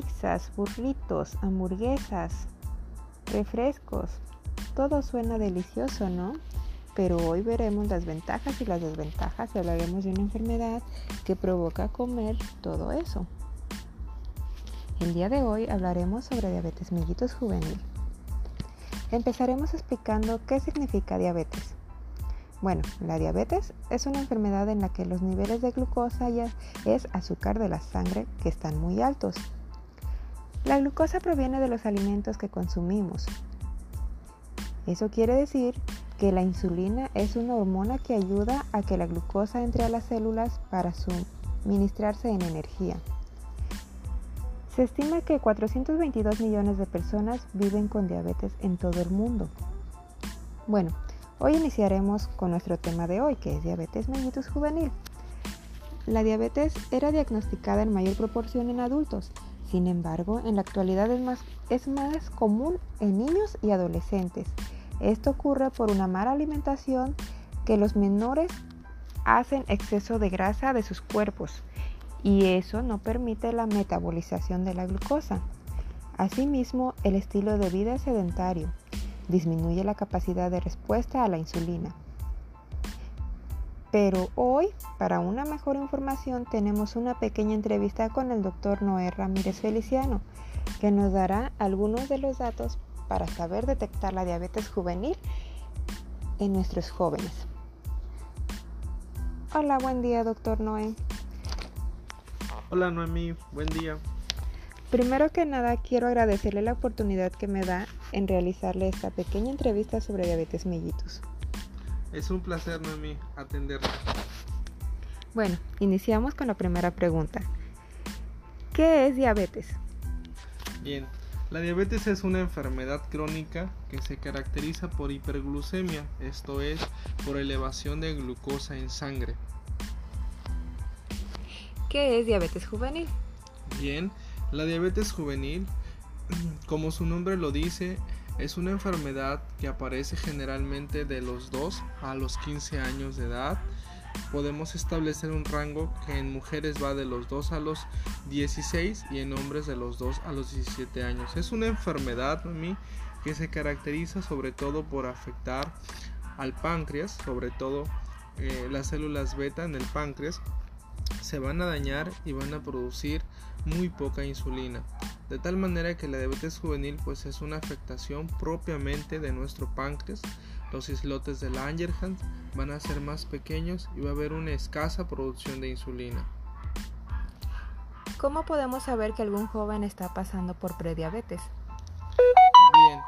pizzas, burritos, hamburguesas, refrescos. Todo suena delicioso, ¿no? Pero hoy veremos las ventajas y las desventajas y hablaremos de una enfermedad que provoca comer todo eso. El día de hoy hablaremos sobre diabetes mellitus juvenil. Empezaremos explicando qué significa diabetes. Bueno, la diabetes es una enfermedad en la que los niveles de glucosa ya es azúcar de la sangre que están muy altos. La glucosa proviene de los alimentos que consumimos. Eso quiere decir que la insulina es una hormona que ayuda a que la glucosa entre a las células para suministrarse en energía. Se estima que 422 millones de personas viven con diabetes en todo el mundo. Bueno, Hoy iniciaremos con nuestro tema de hoy, que es diabetes mellitus juvenil. La diabetes era diagnosticada en mayor proporción en adultos, sin embargo, en la actualidad es más, es más común en niños y adolescentes. Esto ocurre por una mala alimentación que los menores hacen exceso de grasa de sus cuerpos y eso no permite la metabolización de la glucosa. Asimismo, el estilo de vida sedentario, disminuye la capacidad de respuesta a la insulina. Pero hoy, para una mejor información, tenemos una pequeña entrevista con el doctor Noé Ramírez Feliciano, que nos dará algunos de los datos para saber detectar la diabetes juvenil en nuestros jóvenes. Hola, buen día, doctor Noé. Hola, Noemí, buen día. Primero que nada, quiero agradecerle la oportunidad que me da en realizarle esta pequeña entrevista sobre diabetes mellitus. Es un placer, Noemi, atenderla. Bueno, iniciamos con la primera pregunta. ¿Qué es diabetes? Bien, la diabetes es una enfermedad crónica que se caracteriza por hiperglucemia, esto es, por elevación de glucosa en sangre. ¿Qué es diabetes juvenil? Bien, la diabetes juvenil, como su nombre lo dice, es una enfermedad que aparece generalmente de los 2 a los 15 años de edad. Podemos establecer un rango que en mujeres va de los 2 a los 16 y en hombres de los 2 a los 17 años. Es una enfermedad que se caracteriza sobre todo por afectar al páncreas, sobre todo eh, las células beta en el páncreas se van a dañar y van a producir muy poca insulina, de tal manera que la diabetes juvenil pues es una afectación propiamente de nuestro páncreas. Los islotes de Langerhans van a ser más pequeños y va a haber una escasa producción de insulina. ¿Cómo podemos saber que algún joven está pasando por prediabetes? Bien,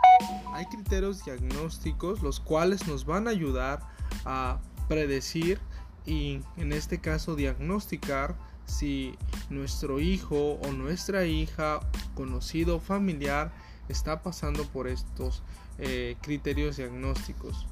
hay criterios diagnósticos los cuales nos van a ayudar a predecir y en este caso diagnosticar si nuestro hijo o nuestra hija, conocido familiar, está pasando por estos eh, criterios diagnósticos.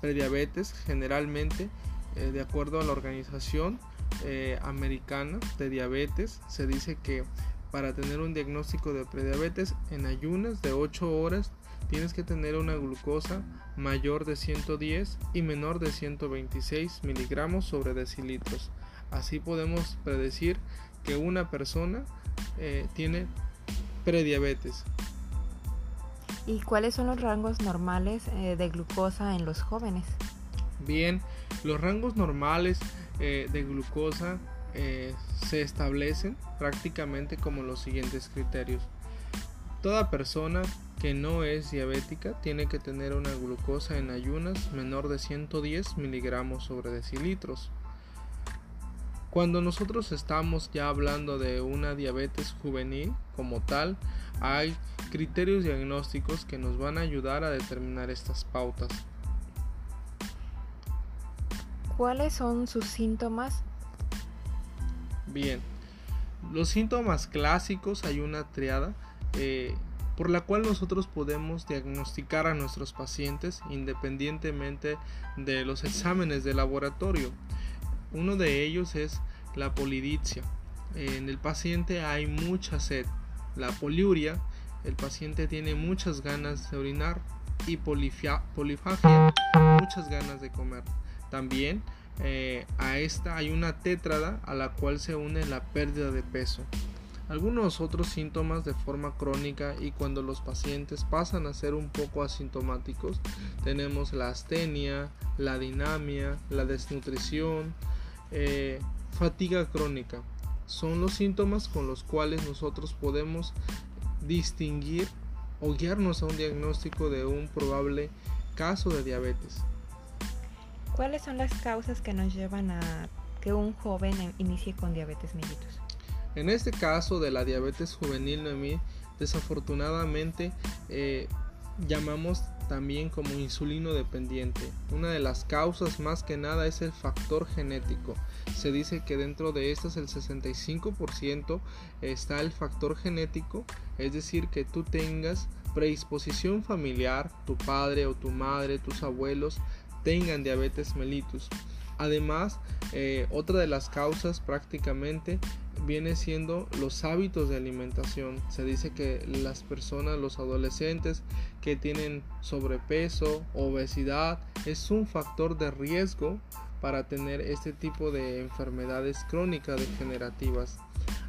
Prediabetes generalmente, eh, de acuerdo a la organización eh, americana de diabetes, se dice que para tener un diagnóstico de prediabetes en ayunas de 8 horas tienes que tener una glucosa mayor de 110 y menor de 126 miligramos sobre decilitros. Así podemos predecir que una persona eh, tiene prediabetes. ¿Y cuáles son los rangos normales eh, de glucosa en los jóvenes? Bien, los rangos normales eh, de glucosa se establecen prácticamente como los siguientes criterios. Toda persona que no es diabética tiene que tener una glucosa en ayunas menor de 110 miligramos sobre decilitros. Cuando nosotros estamos ya hablando de una diabetes juvenil como tal, hay criterios diagnósticos que nos van a ayudar a determinar estas pautas. ¿Cuáles son sus síntomas? Bien, los síntomas clásicos hay una triada eh, por la cual nosotros podemos diagnosticar a nuestros pacientes independientemente de los exámenes de laboratorio. Uno de ellos es la polidipsia. En el paciente hay mucha sed. La poliuria, el paciente tiene muchas ganas de orinar y polifagia, muchas ganas de comer. También eh, a esta hay una tétrada a la cual se une la pérdida de peso. Algunos otros síntomas de forma crónica y cuando los pacientes pasan a ser un poco asintomáticos tenemos la astenia, la dinamia, la desnutrición, eh, fatiga crónica. Son los síntomas con los cuales nosotros podemos distinguir o guiarnos a un diagnóstico de un probable caso de diabetes. ¿Cuáles son las causas que nos llevan a que un joven inicie con diabetes mellitus? En este caso de la diabetes juvenil, Noemí, desafortunadamente eh, llamamos también como insulino dependiente. Una de las causas más que nada es el factor genético. Se dice que dentro de estas el 65% está el factor genético, es decir, que tú tengas predisposición familiar, tu padre o tu madre, tus abuelos tengan diabetes mellitus. Además, eh, otra de las causas prácticamente viene siendo los hábitos de alimentación. Se dice que las personas, los adolescentes que tienen sobrepeso, obesidad, es un factor de riesgo para tener este tipo de enfermedades crónicas degenerativas,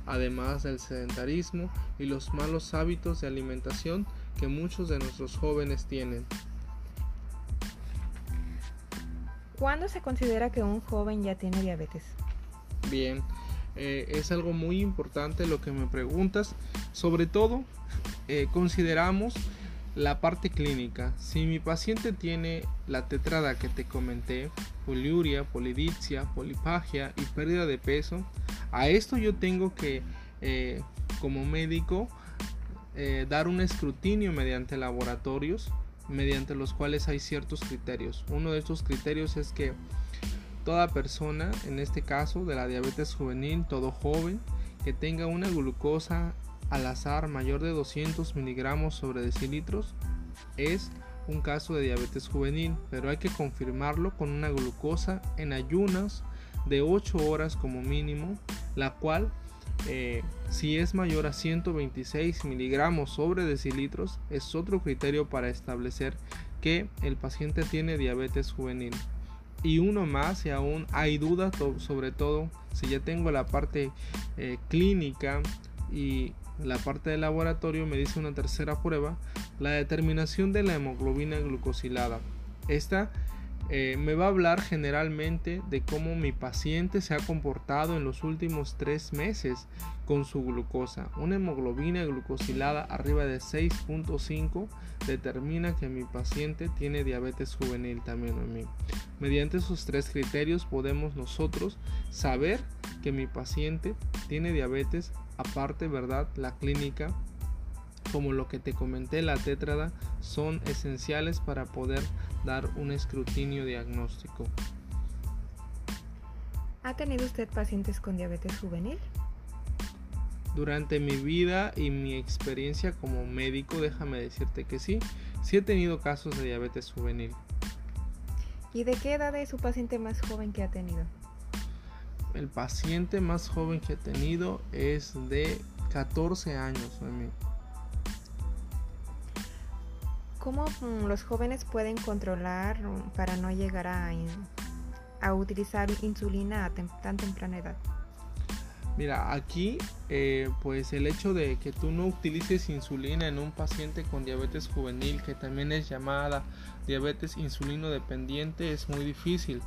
además del sedentarismo y los malos hábitos de alimentación que muchos de nuestros jóvenes tienen. ¿Cuándo se considera que un joven ya tiene diabetes? Bien, eh, es algo muy importante lo que me preguntas. Sobre todo, eh, consideramos la parte clínica. Si mi paciente tiene la tetrada que te comenté, poliuria, polidipsia, polipagia y pérdida de peso, a esto yo tengo que, eh, como médico, dar un escrutinio mediante laboratorios mediante los cuales hay ciertos criterios. Uno de estos criterios es que toda persona, en este caso de la diabetes juvenil, todo joven, que tenga una glucosa al azar mayor de 200 miligramos sobre decilitros, es un caso de diabetes juvenil, pero hay que confirmarlo con una glucosa en ayunas de 8 horas como mínimo, la cual eh, si es mayor a 126 miligramos sobre decilitros, es otro criterio para establecer que el paciente tiene diabetes juvenil. Y uno más, y aún hay dudas, sobre todo si ya tengo la parte eh, clínica y la parte de laboratorio, me dice una tercera prueba, la determinación de la hemoglobina glucosilada. Esta eh, me va a hablar generalmente de cómo mi paciente se ha comportado en los últimos tres meses con su glucosa. Una hemoglobina glucosilada arriba de 6.5 determina que mi paciente tiene diabetes juvenil también en mí. Mediante esos tres criterios podemos nosotros saber que mi paciente tiene diabetes aparte, ¿verdad? La clínica como lo que te comenté, la tétrada, son esenciales para poder dar un escrutinio diagnóstico. ¿Ha tenido usted pacientes con diabetes juvenil? Durante mi vida y mi experiencia como médico, déjame decirte que sí, sí he tenido casos de diabetes juvenil. ¿Y de qué edad es su paciente más joven que ha tenido? El paciente más joven que he tenido es de 14 años. ¿Cómo mm, los jóvenes pueden controlar mm, para no llegar a, utilizar insulina a tan temprana edad? Mira, aquí eh, pues el hecho de que tú no utilices insulina en un paciente con diabetes juvenil, que también es llamada diabetes insulino dependiente, es muy difícil.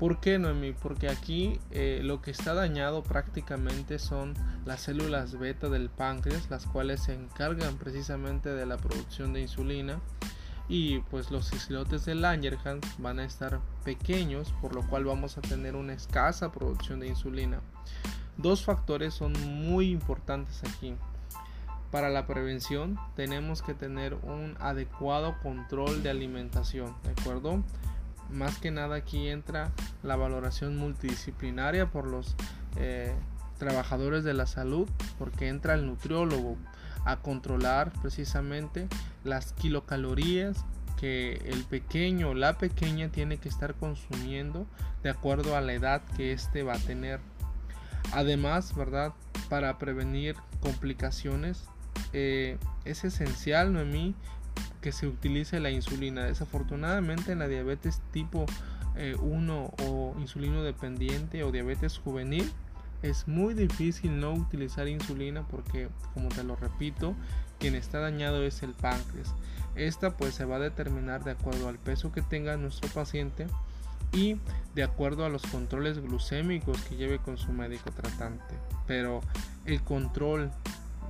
¿Por qué, Noemi? Porque aquí eh, lo que está dañado prácticamente son las células beta del páncreas, las cuales se encargan precisamente de la producción de insulina. Y pues los islotes de Langerhans van a estar pequeños, por lo cual vamos a tener una escasa producción de insulina. Dos factores son muy importantes aquí. Para la prevención tenemos que tener un adecuado control de alimentación, ¿de acuerdo? Más que nada aquí entra la valoración multidisciplinaria por los eh, trabajadores de la salud, porque entra el nutriólogo a controlar precisamente las kilocalorías que el pequeño o la pequeña tiene que estar consumiendo de acuerdo a la edad que éste va a tener. Además, ¿verdad? Para prevenir complicaciones eh, es esencial, Noemí, que se utilice la insulina. Desafortunadamente en la diabetes tipo 1 eh, o insulino dependiente o diabetes juvenil es muy difícil no utilizar insulina porque, como te lo repito, quien está dañado es el páncreas. Esta pues se va a determinar de acuerdo al peso que tenga nuestro paciente y de acuerdo a los controles glucémicos que lleve con su médico tratante. Pero el control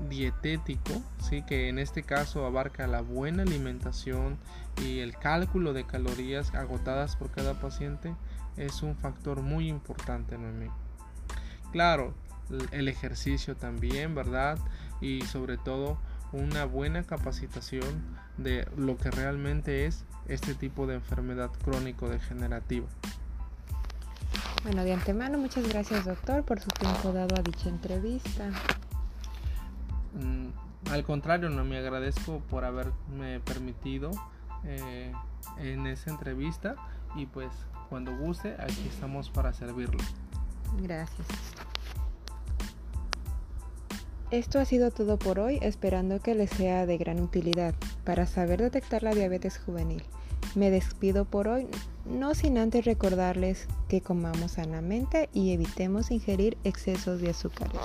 dietético, ¿sí? que en este caso abarca la buena alimentación y el cálculo de calorías agotadas por cada paciente, es un factor muy importante, mí. Claro, el ejercicio también, ¿verdad? Y sobre todo una buena capacitación de lo que realmente es este tipo de enfermedad crónico-degenerativa. Bueno, de antemano, muchas gracias doctor por su tiempo dado a dicha entrevista. Mm, al contrario, no me agradezco por haberme permitido eh, en esa entrevista y pues cuando guste, aquí estamos para servirlo. Gracias. Esto ha sido todo por hoy, esperando que les sea de gran utilidad para saber detectar la diabetes juvenil. Me despido por hoy, no sin antes recordarles que comamos sanamente y evitemos ingerir excesos de azúcares.